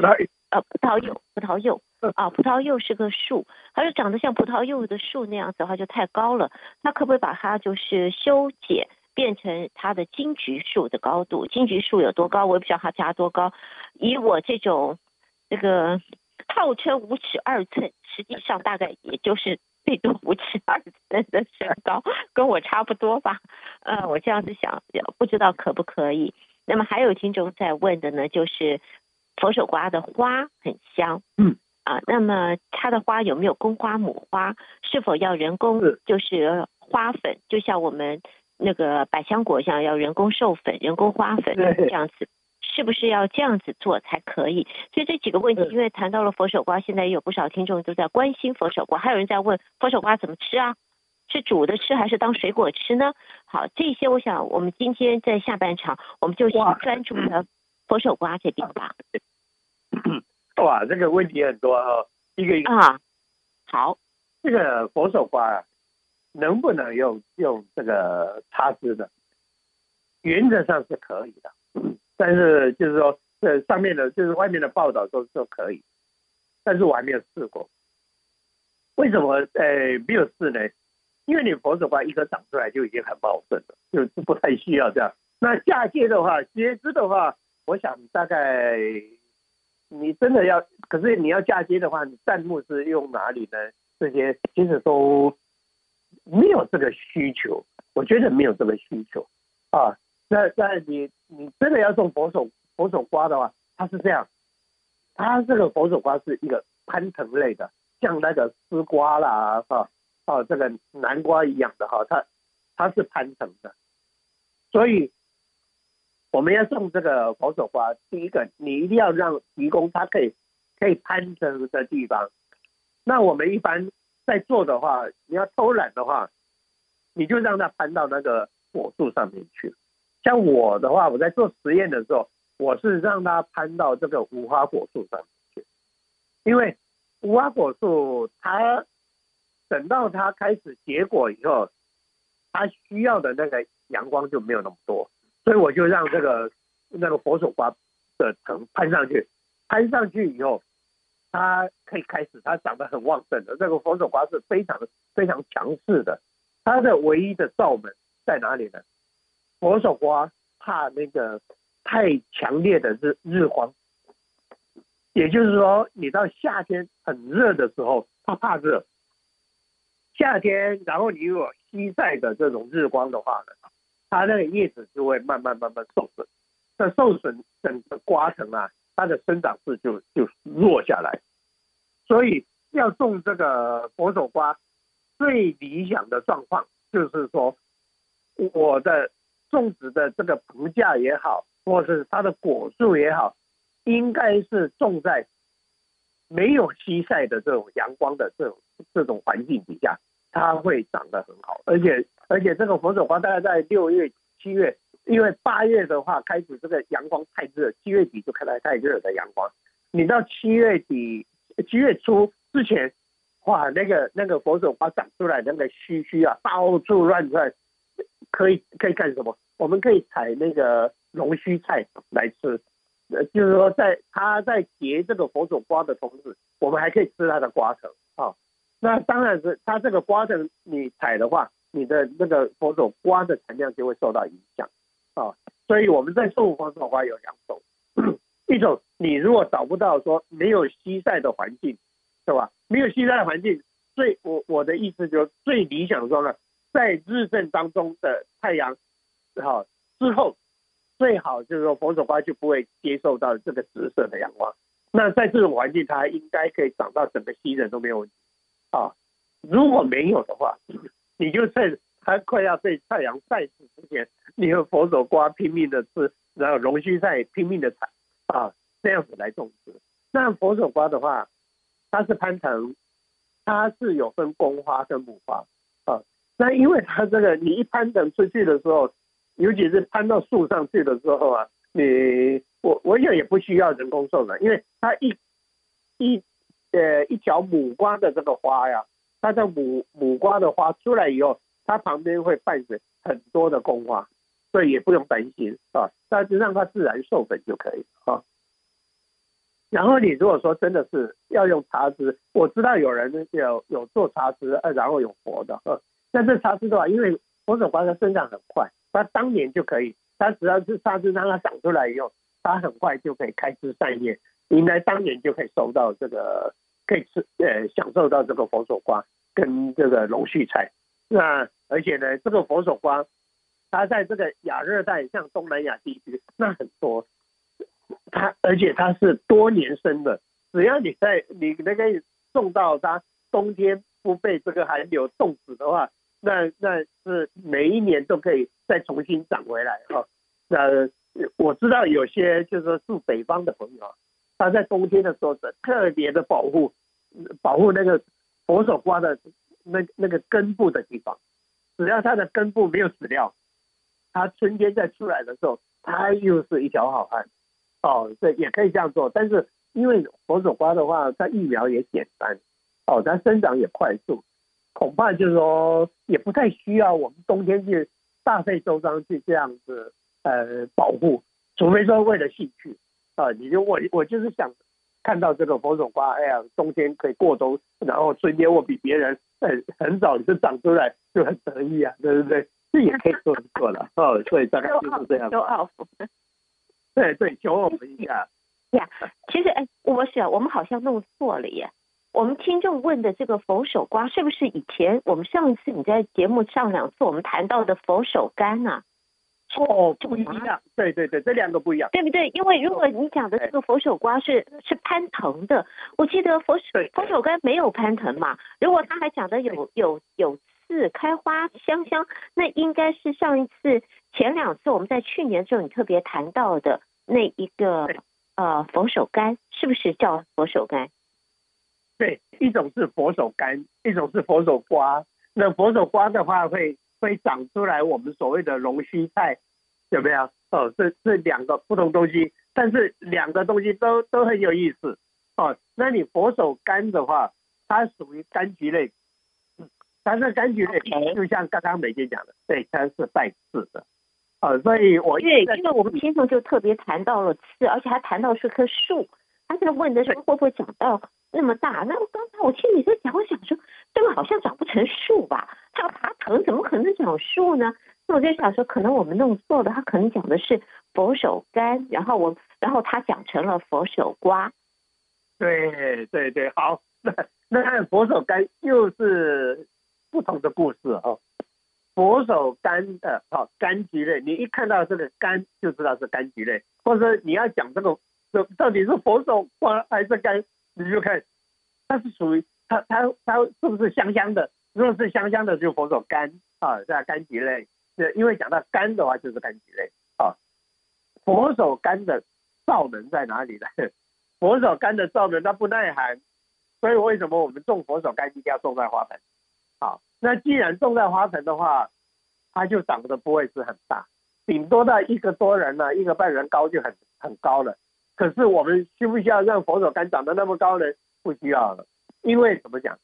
呃葡萄柚，葡萄柚啊，葡萄柚是个树，它是长得像葡萄柚的树那样子的话就太高了，那可不可以把它就是修剪变成它的金桔树的高度？金桔树有多高？我也不知道它家多高。以我这种这个。号称五尺二寸，实际上大概也就是最多五尺二寸的身高，跟我差不多吧。呃，我这样子想，不知道可不可以。那么还有听众在问的呢，就是佛手瓜的花很香，嗯啊，那么它的花有没有公花母花？是否要人工？就是花粉，就像我们那个百香果一样，要人工授粉、人工花粉这样子。是不是要这样子做才可以？所以这几个问题，因为谈到了佛手瓜，现在也有不少听众都在关心佛手瓜，还有人在问佛手瓜怎么吃啊？是煮的吃还是当水果吃呢？好，这些我想我们今天在下半场，我们就先专注的佛手瓜这边吧。哇，这个问题很多哦，一个一个啊。好，这个佛手瓜能不能用用这个插枝的？原则上是可以的。但是就是说，这上面的，就是外面的报道都说可以，但是我还没有试过。为什么？呃，没有试呢？因为你佛手瓜一颗长出来就已经很茂盛了，就不太需要这样。那嫁接的话，接枝的话，我想大概你真的要，可是你要嫁接的话，你弹幕是用哪里呢？这些其实都没有这个需求，我觉得没有这个需求啊。那那你你真的要种佛手佛手瓜的话，它是这样，它这个佛手瓜是一个攀藤类的，像那个丝瓜啦哈，哦这个南瓜一样的哈，它它是攀藤的，所以我们要种这个佛手瓜，第一个你一定要让提供它可以可以攀藤的地方。那我们一般在做的话，你要偷懒的话，你就让它攀到那个果树上面去。像我的话，我在做实验的时候，我是让它攀到这个无花果树上面去，因为无花果树它等到它开始结果以后，它需要的那个阳光就没有那么多，所以我就让这个那个佛手瓜的藤攀上去，攀上去以后，它可以开始，它长得很旺盛的。这个佛手瓜是非常非常强势的，它的唯一的罩门在哪里呢？佛手瓜怕那个太强烈的日日光。也就是说，你到夏天很热的时候，它怕热。夏天，然后你有西晒的这种日光的话呢，它那个叶子就会慢慢慢慢受损。那受损，整个瓜藤啊，它的生长势就就弱下来。所以要种这个佛手瓜，最理想的状况就是说，我的种植的这个棚架也好，或是它的果树也好。应该是种在没有西晒的这种阳光的这种这种环境底下，它会长得很好。而且而且这个佛手花大概在六月七月，因为八月的话开始这个阳光太热，七月底就开始太热的阳光。你到七月底七月初之前，哇，那个那个佛手花长出来那个须须啊，到处乱窜，可以可以干什么？我们可以采那个龙须菜来吃。呃，就是说，在它在结这个佛手瓜的同时，我们还可以吃它的瓜藤啊。那当然是它这个瓜藤你采的话，你的那个佛手瓜的产量就会受到影响啊。所以我们在种佛手瓜有两种，一种你如果找不到说没有西晒的环境，是吧？没有西晒的环境，最我我的意思就是最理想的状态，在日正当中的太阳好之后。最好就是说，佛手瓜就不会接受到这个直射的阳光。那在这种环境，它应该可以长到整个西人都没有问题啊。如果没有的话，你就趁它快要被太阳晒死之前，你和佛手瓜拼命的吃，然后龙须菜拼命的采啊，这样子来种植。那佛手瓜的话，它是攀藤，它是有分公花跟母花。那因为它这个，你一攀藤出去的时候。尤其是攀到树上去的时候啊，你我我也也不需要人工授粉，因为它一一呃一条母瓜的这个花呀，它的母母瓜的花出来以后，它旁边会伴随很多的公花，所以也不用担心啊，但是让它自然授粉就可以啊。然后你如果说真的是要用茶枝，我知道有人有有做茶枝，呃，然后有活的，但是插枝的话，因为佛手瓜它生长很快。它当年就可以，它只要是沙枝让它长出来以后，它很快就可以开枝散叶，应该当年就可以收到这个，可以吃呃享受到这个佛手瓜跟这个龙须菜。那而且呢，这个佛手瓜，它在这个亚热带，像东南亚地区那很多，它而且它是多年生的，只要你在你那个种到它冬天不被这个寒流冻死的话。那那是每一年都可以再重新长回来哈。那我知道有些就是说住北方的朋友，他在冬天的时候是特别的保护，保护那个佛手瓜的那那个根部的地方。只要它的根部没有死掉，它春天再出来的时候，它又是一条好汉。哦，这也可以这样做。但是因为佛手瓜的话，它育苗也简单，哦，它生长也快速。恐怕就是说，也不太需要我们冬天去大费周章去这样子呃保护，除非说为了兴趣啊，你就我我就是想看到这个佛手瓜，哎呀，冬天可以过冬，然后春天我比别人很很早就长出来，就很得意啊，对不对？这也可以做做了 哦，所以大概就是这样。对对，show off 一下。呀，其实哎，我想我们好像弄错了耶。我们听众问的这个佛手瓜，是不是以前我们上一次你在节目上两次我们谈到的佛手柑啊？哦，不一样。对对对，这两个不一样，对不对？因为如果你讲的这个佛手瓜是是攀藤的，我记得佛手佛手柑没有攀藤嘛。如果他还讲的有有有刺开花香香，那应该是上一次前两次我们在去年的时候你特别谈到的那一个呃佛手柑，是不是叫佛手柑？对，一种是佛手柑，一种是佛手瓜。那佛手瓜的话会，会会长出来我们所谓的龙须菜，有没有？哦，这这两个不同东西，但是两个东西都都很有意思。哦，那你佛手柑的话，它属于柑橘类它是柑橘类，就像刚刚美姐讲的，对，它是带刺的。哦，所以我对，因为我们先生就特别谈到了刺，而且还谈到是棵树。他在问的时候会不会长到那么大？那刚才我听你在讲，我想说这个好像长不成树吧？它要爬藤，怎么可能长树呢？那我就想说，可能我们弄错了，他可能讲的是佛手柑，然后我，然后他讲成了佛手瓜。对对对，好，那那佛手柑又是不同的故事哦。佛手柑的哦，柑橘类，你一看到这个柑就知道是柑橘类，或者说你要讲这个这到底是佛手瓜还是柑，你就看它是属于它它它是不是香香的？如果是香香的，就佛手柑啊，叫柑橘类。对，因为讲到柑的话，就是柑橘类啊。佛手柑的效能在哪里呢？佛手柑的效能它不耐寒，所以为什么我们种佛手柑一定要种在花盆？好。那既然种在花盆的话，它就长得不会是很大，顶多到一个多人呢，一个半人高就很很高了。可是我们需不需要让佛手柑长得那么高呢？不需要了，因为怎么讲？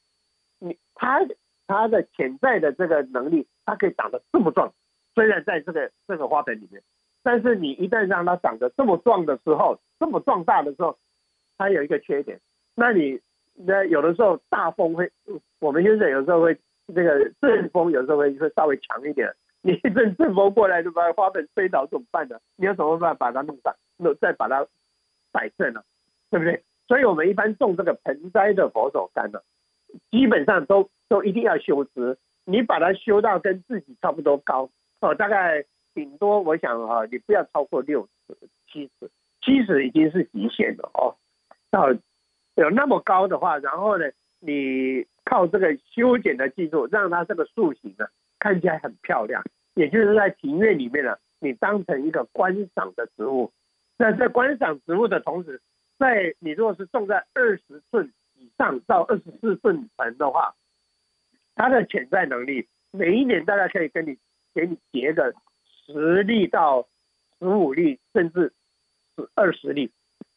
你它它的潜在的这个能力，它可以长得这么壮。虽然在这个这个花盆里面，但是你一旦让它长得这么壮的时候，这么壮大的时候，它有一个缺点。那你那有的时候大风会，我们现在有时候会。这个阵风有时候会会稍微强一点，你一阵阵风过来就把花盆吹倒怎么办呢？你有什么办法？把它弄上，弄再把它摆正了，对不对？所以我们一般种这个盆栽的佛手柑呢，基本上都都一定要修枝，你把它修到跟自己差不多高哦，大概顶多我想啊，你不要超过六尺、七尺，七尺已经是极限了哦。到有那么高的话，然后呢，你。靠这个修剪的技术，让它这个树形呢看起来很漂亮，也就是在庭院里面呢，你当成一个观赏的植物。那在观赏植物的同时，在你如果是种在二十寸以上到二十四寸盆的话，它的潜在能力每一年大概可以跟你给你结个十粒到十五粒，甚至是二十粒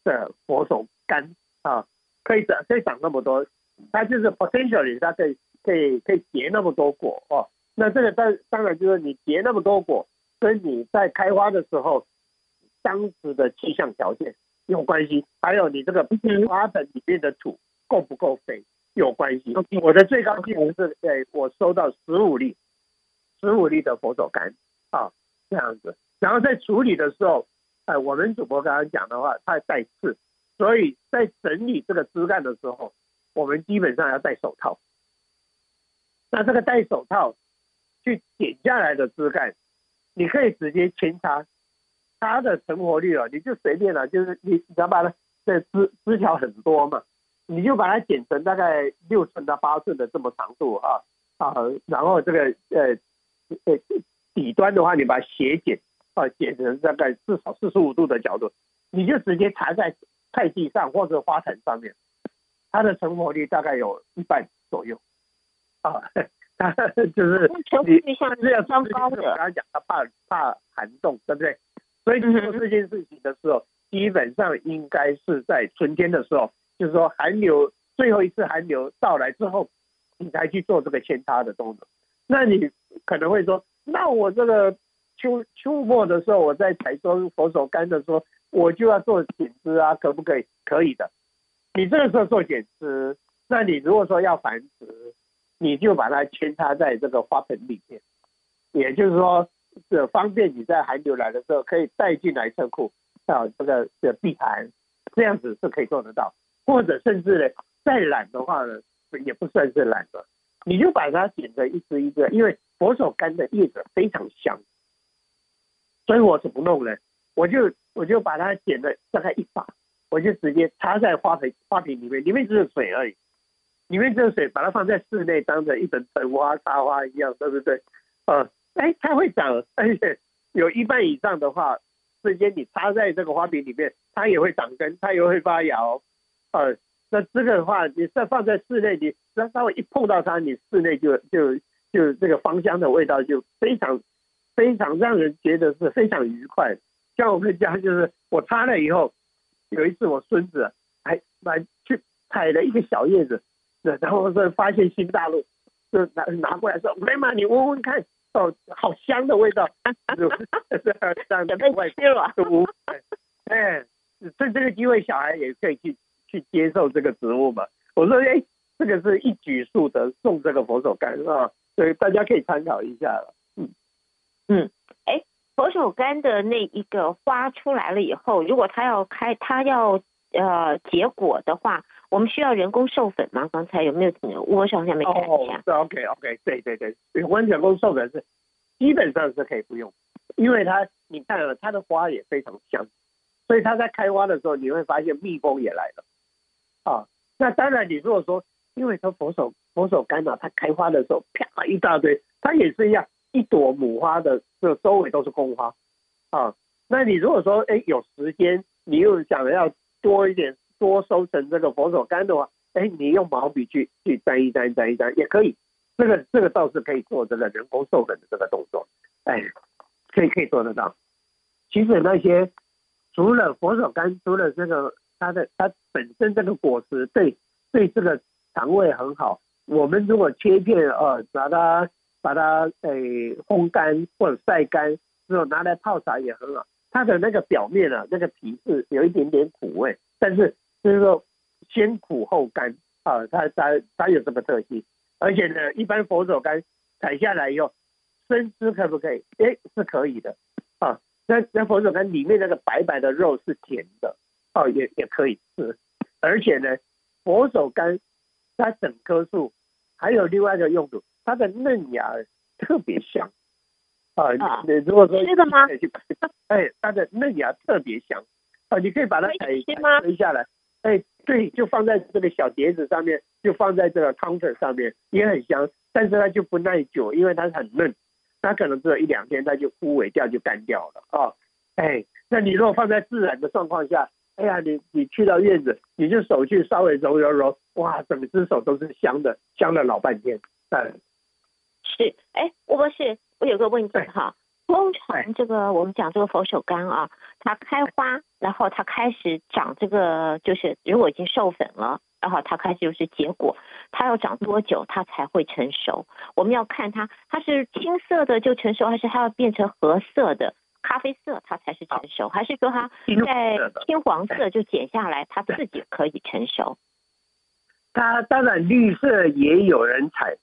的佛手柑啊，可以长可以长那么多。它就是 potentially，它可以可以可以结那么多果哦。那这个当当然就是你结那么多果，跟你在开花的时候当时的气象条件有关系，还有你这个花盆里面的土够不够肥有关系。我的最高纪录是，哎，我收到十五粒，十五粒的佛手柑啊，这样子。然后在处理的时候，哎，我们主播刚刚讲的话，它带刺，所以在整理这个枝干的时候。我们基本上要戴手套，那这个戴手套去剪下来的枝干，你可以直接扦插，它的成活率啊，你就随便了，就是你只要把它这枝枝条很多嘛，你就把它剪成大概六寸到八寸的这么长度啊啊，然后这个呃呃底端的话，你把它斜剪啊，剪成大概至少四十五度的角度，你就直接插在菜地上或者花坛上面。它的成活率大概有一半左右，啊，它 就是你像这样双高的，刚刚讲它怕怕寒冻，对不对？所以你做这件事情的时候，基本上应该是在春天的时候，就是说寒流最后一次寒流到来之后，你才去做这个扦插的动作。那你可能会说，那我这个秋秋末的时候，我在采收佛手柑的时候，我就要做剪枝啊，可不可以？可以的。你这个时候做剪枝，那你如果说要繁殖，你就把它扦插在这个花盆里面，也就是说，这方便你在寒流来的时候可以带进来车库，到这个的避寒，这样子是可以做得到。或者甚至呢，再懒的话呢，也不算是懒的，你就把它剪成一只一只，因为佛手柑的叶子非常香，所以我怎么弄呢？我就我就把它剪了大概一把。我就直接插在花盆花瓶里面，里面只有水而已，里面只有水，把它放在室内，当成一盆盆花插花一样，对不对？呃，哎，它会长，而且有一半以上的话，直接你插在这个花瓶里面，它也会长根，它也会发芽。呃，那这个的话，你再放在室内，你只要稍微一碰到它，你室内就就就这个芳香的味道就非常非常让人觉得是非常愉快。像我们家就是我插了以后。有一次，我孙子还来去采了一个小叶子，然后说发现新大陆，就拿拿过来说，妈妈你闻闻看，哦，好香的味道？这样的外吃了，哎，趁这个机会，小孩也可以去去接受这个植物嘛。我说，哎，这个是一举数得，种这个佛手柑是吧？所以大家可以参考一下了。嗯嗯，哎，佛手柑的那一个花出来了以后，如果它要开，它要呃结果的话。我们需要人工授粉吗？刚才有没有听？我好像没看见。哦，是 OK OK，对对对，有关人工授粉是基本上是可以不用，因为它你看了它的花也非常香，所以它在开花的时候你会发现蜜蜂也来了。啊，那当然你如果说因为它佛手佛手柑嘛，它开花的时候啪一大堆，它也是一样，一朵母花的这周围都是公花。啊，那你如果说哎有时间，你又想要多一点。多收成这个佛手柑的话，哎，你用毛笔去去沾一沾，沾一沾也可以。这个这个倒是可以做这个人工授粉的这个动作，哎，可以可以做得到。其实那些除了佛手柑，除了这个它的它本身这个果实对对这个肠胃很好，我们如果切片啊，把它把它哎烘干或者晒干之后拿来泡茶也很好。它的那个表面啊，那个皮是有一点点苦味，但是。就是说，先苦后甘啊，它它它有这个特性，而且呢，一般佛手柑采下来以后，生吃可不可以？哎，是可以的啊。那那佛手柑里面那个白白的肉是甜的，哦，也也可以吃。而且呢，佛手柑它整棵树还有另外一个用途，它的嫩芽特别香啊。你如果说这个吗？哎，它的嫩芽特别香啊，你可以把它采采下来。哎，对，就放在这个小碟子上面，就放在这个 counter 上面，也很香。但是它就不耐久，因为它很嫩，它可能只有一两天，它就枯萎掉，就干掉了啊、哦。哎，那你如果放在自然的状况下，哎呀，你你去到院子，你就手去稍微揉揉揉，哇，整只手都是香的，香了老半天。嗯，是，哎，吴博士，我有个问题哈。通常这个我们讲这个佛手柑啊，它开花，然后它开始长这个，就是如果已经授粉了，然后它开始就是结果，它要长多久它才会成熟？我们要看它，它是青色的就成熟，还是它要变成褐色的、咖啡色它才是成熟，还是说它在青 黄色就剪下来它自己可以成熟？它当然绿色也有人采。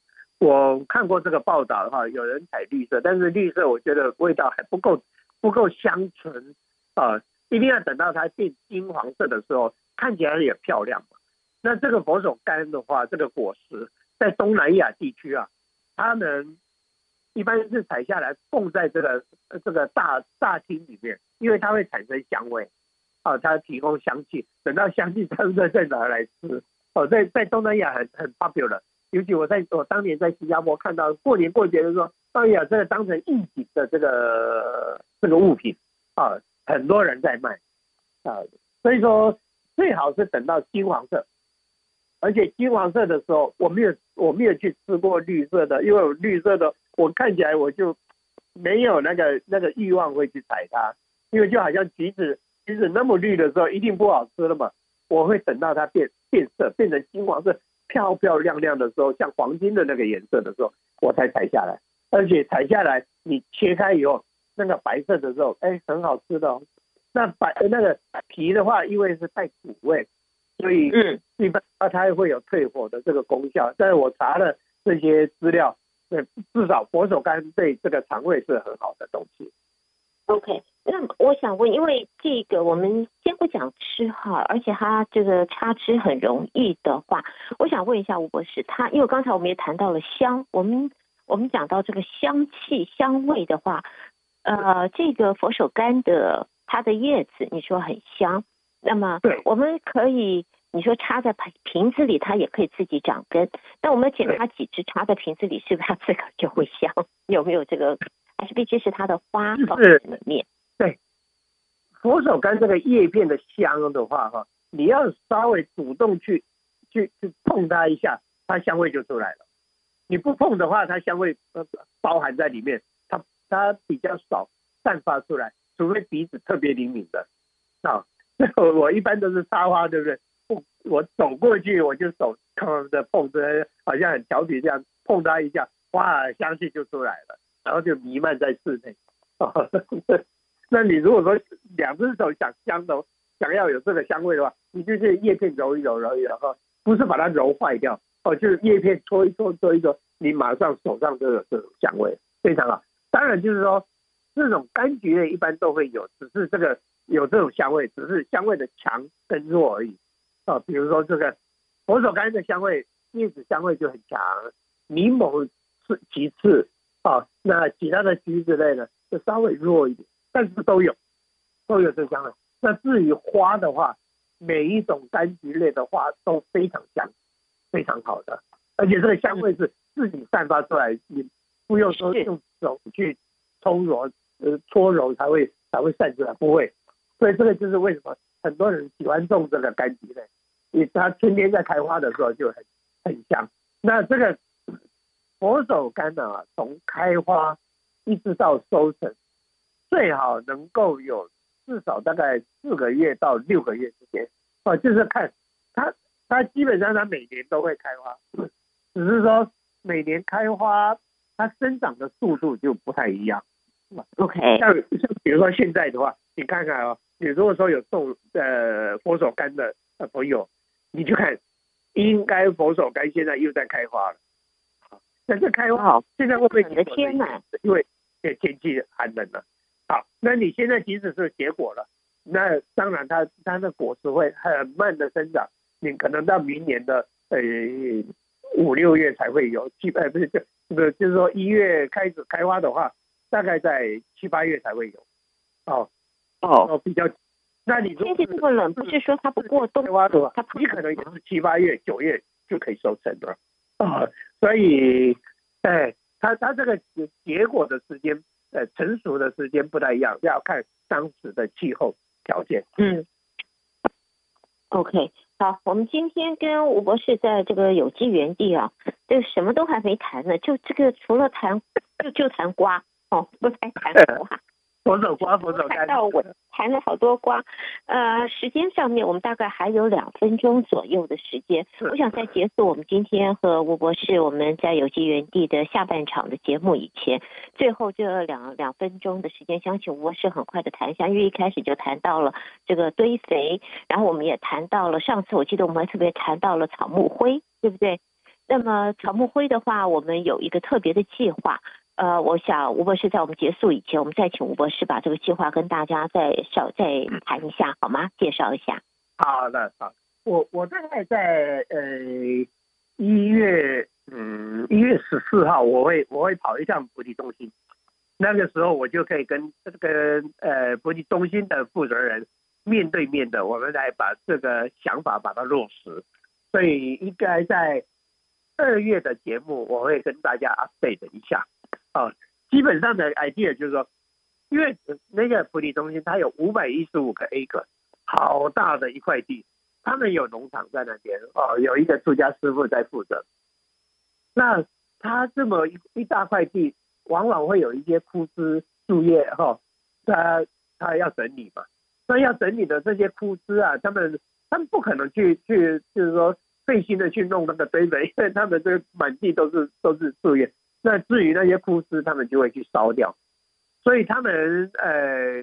我看过这个报道的话，有人采绿色，但是绿色我觉得味道还不够不够香醇啊，一定要等到它变金黄色的时候，看起来也漂亮嘛。那这个佛手柑的话，这个果实在东南亚地区啊，他们一般是采下来供在这个这个大大厅里面，因为它会产生香味啊，它提供香气，等到香气差不多再拿来吃哦，在在东南亚很很 popular。尤其我在我当年在新加坡看到过年过节的时候，哎呀，这个当成应景的这个这个物品啊，很多人在卖啊，所以说最好是等到金黄色，而且金黄色的时候，我没有我没有去吃过绿色的，因为绿色的我看起来我就没有那个那个欲望会去采它，因为就好像橘子橘子那么绿的时候一定不好吃了嘛，我会等到它变变色变成金黄色。漂漂亮亮的时候，像黄金的那个颜色的时候，我才采下来。而且采下来，你切开以后，那个白色的时候，哎，很好吃的哦。那白那个皮的话，因为是带苦味，所以嗯，一般它它会有退火的这个功效。但是我查了这些资料，对，至少佛手柑对这个肠胃是很好的东西。OK。那我想问，因为这个我们先不讲吃哈，而且它这个插吃很容易的话，我想问一下吴博士，他因为刚才我们也谈到了香，我们我们讲到这个香气香味的话，呃，这个佛手柑的它的叶子你说很香，那么我们可以你说插在瓶瓶子里，它也可以自己长根，那我们捡它几只插在瓶子里，是不是它自个就会香？有没有这个？还是必须是它的花放在里面？对，佛手柑这个叶片的香的话，哈，你要稍微主动去去去碰它一下，它香味就出来了。你不碰的话，它香味呃包含在里面，它它比较少散发出来，除非鼻子特别灵敏的啊。我 我一般都是插花，对不对？不，我走过去我就手碰着碰着，好像很调皮这样，碰它一下，哇，香气就出来了，然后就弥漫在室内。哦，那你如果说两只手想香的，想要有这个香味的话，你就是叶片揉一揉，揉一揉，哈，不是把它揉坏掉，哦，就是叶片搓一搓，搓一搓，你马上手上就有这种香味，非常好。当然就是说，这种柑橘类一般都会有，只是这个有这种香味，只是香味的强跟弱而已。哦，比如说这个佛手柑的香味，叶子香味就很强，柠檬是其次，哦，那其他的橘子类呢，就稍微弱一点，但是都有，都有这香味。那至于花的话，每一种柑橘类的花都非常香，非常好的，而且这个香味是自己散发出来，你不用说用手去搓揉，呃，搓揉才会才会散出来，不会。所以这个就是为什么很多人喜欢种这个柑橘类，因为它春天在开花的时候就很很香。那这个佛手柑呢，从开花一直到收成，最好能够有至少大概四个月到六个月之间。哦，就是看它，它基本上它每年都会开花，只是说每年开花它生长的速度就不太一样。OK，像像比如说现在的话，你看看哦。你如果说有种呃佛手柑的呃朋友，你就看，应该佛手柑现在又在开花了。好，那这开花好，现在会不会？你的天呐，因为这天气寒冷了。好，那你现在即使是结果了，那当然它它的果实会很慢的生长，你可能到明年的呃五六月才会有七呃不是就是说一月开始开花的话，大概在七八月才会有。哦。哦，比较，那你天气这么冷，不是说它不过冬，它你可能也是七八月、九月就可以收成了啊。所以，哎，它它这个结结果的时间，呃，成熟的时间不太一样，要看当时的气候条件。嗯，OK，好，我们今天跟吴博士在这个有机园地啊，这什么都还没谈呢，就这个除了谈就就谈瓜哦，不再谈瓜。佛手瓜，佛手柑。谈到我谈了好多瓜，呃，时间上面我们大概还有两分钟左右的时间。我想在结束我们今天和吴博士我们在有机园地的下半场的节目以前，最后这两两分钟的时间，相信吴博士很快的谈一下，因为一开始就谈到了这个堆肥，然后我们也谈到了上次我记得我们还特别谈到了草木灰，对不对？那么草木灰的话，我们有一个特别的计划。呃，我想吴博士在我们结束以前，我们再请吴博士把这个计划跟大家再稍再谈一下，好吗？介绍一下。好的，好，我我大概在呃一月嗯一月十四号，我会我会跑一趟国际中心，那个时候我就可以跟这个呃国际中心的负责人面对面的，我们来把这个想法把它落实，所以应该在二月的节目，我会跟大家 update 一下。啊，基本上的 idea 就是说，因为那个菩提中心它有五百一十五个 acre，好大的一块地，他们有农场在那边哦，有一个出家师傅在负责。那他这么一一大块地，往往会有一些枯枝树叶哈，他他要整理嘛，那要整理的这些枯枝啊，他们他们不可能去去就是说费心的去弄那个堆肥，因为他们这满地都是都是树叶。那至于那些枯枝，他们就会去烧掉，所以他们呃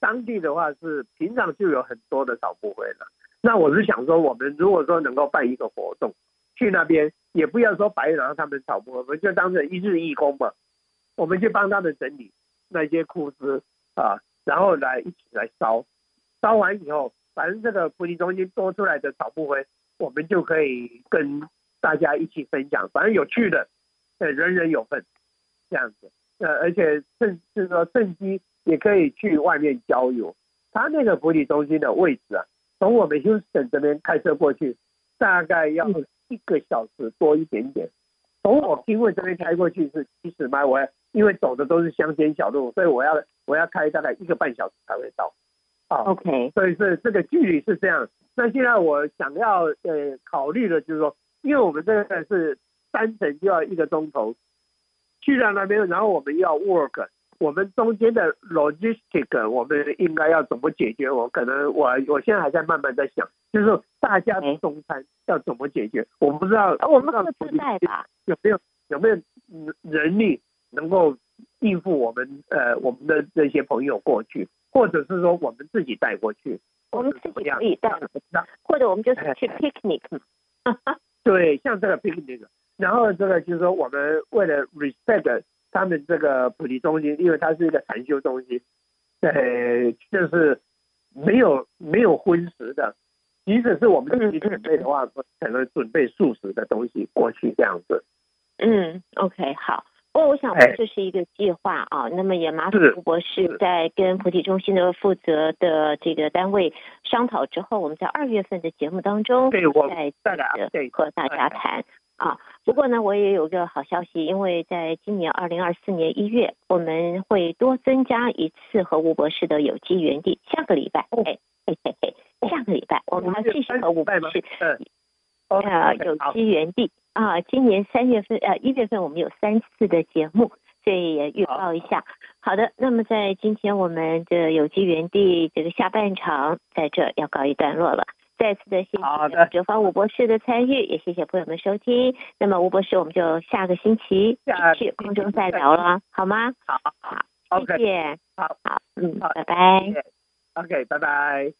当地的话是平常就有很多的草木灰了。那我是想说，我们如果说能够办一个活动，去那边也不要说白拿他们草木灰，我们就当成一日义工嘛，我们就帮他们整理那些枯枝啊，然后来一起来烧，烧完以后，反正这个菩提中心多出来的草木灰，我们就可以跟大家一起分享，反正有趣的。人人有份，这样子，呃，而且趁就是说趁机也可以去外面郊游。他那个福利中心的位置啊，从我们休斯顿这边开车过去，大概要一个小时多一点点。从我金卫这边开过去是七十迈，我要因为走的都是乡间小路，所以我要我要开大概一个半小时才会到。啊，OK，所以是这个距离是这样。那现在我想要呃考虑的就是说，因为我们这个是。单程就要一个钟头，去到那边，然后我们要 work，我们中间的 logistic，我们应该要怎么解决？我可能我我现在还在慢慢在想，就是大家的中餐要怎么解决？我不知道，我们各自带吧？有没有有没有人力能够应付我们呃我们的这些朋友过去，或者是说我们自己带过去，我们自己可以带，或者我们就是去 picnic。对，像这个 picnic，然后这个就是说我们为了 respect 他们这个菩提中心，因为它是一个禅修中心，呃，就是没有没有荤食的。即使是我们自己准备的话，可能准备素食的东西过去这样子。嗯，OK，好。不过我想这是一个计划啊，那么也麻烦吴博士在跟菩提中心的负责的这个单位商讨之后，我们在二月份的节目当中再再来和大家谈啊。不过呢，我也有个好消息，因为在今年二零二四年一月，我们会多增加一次和吴博士的有机园地，下个礼拜。哎嘿嘿嘿。下个礼拜我们要继续和吴博士，呃，有机园地啊，今年三月份呃一月份我们有三次的节目，所以也预告一下。好的，那么在今天我们的有机园地这个下半场在这要告一段落了。再次的谢谢哲芳吴博士的参与，也谢谢朋友们收听。那么吴博士，我们就下个星期继续空中再聊了，好吗？好，好，谢谢，好，好，嗯，好，拜拜。OK，拜拜。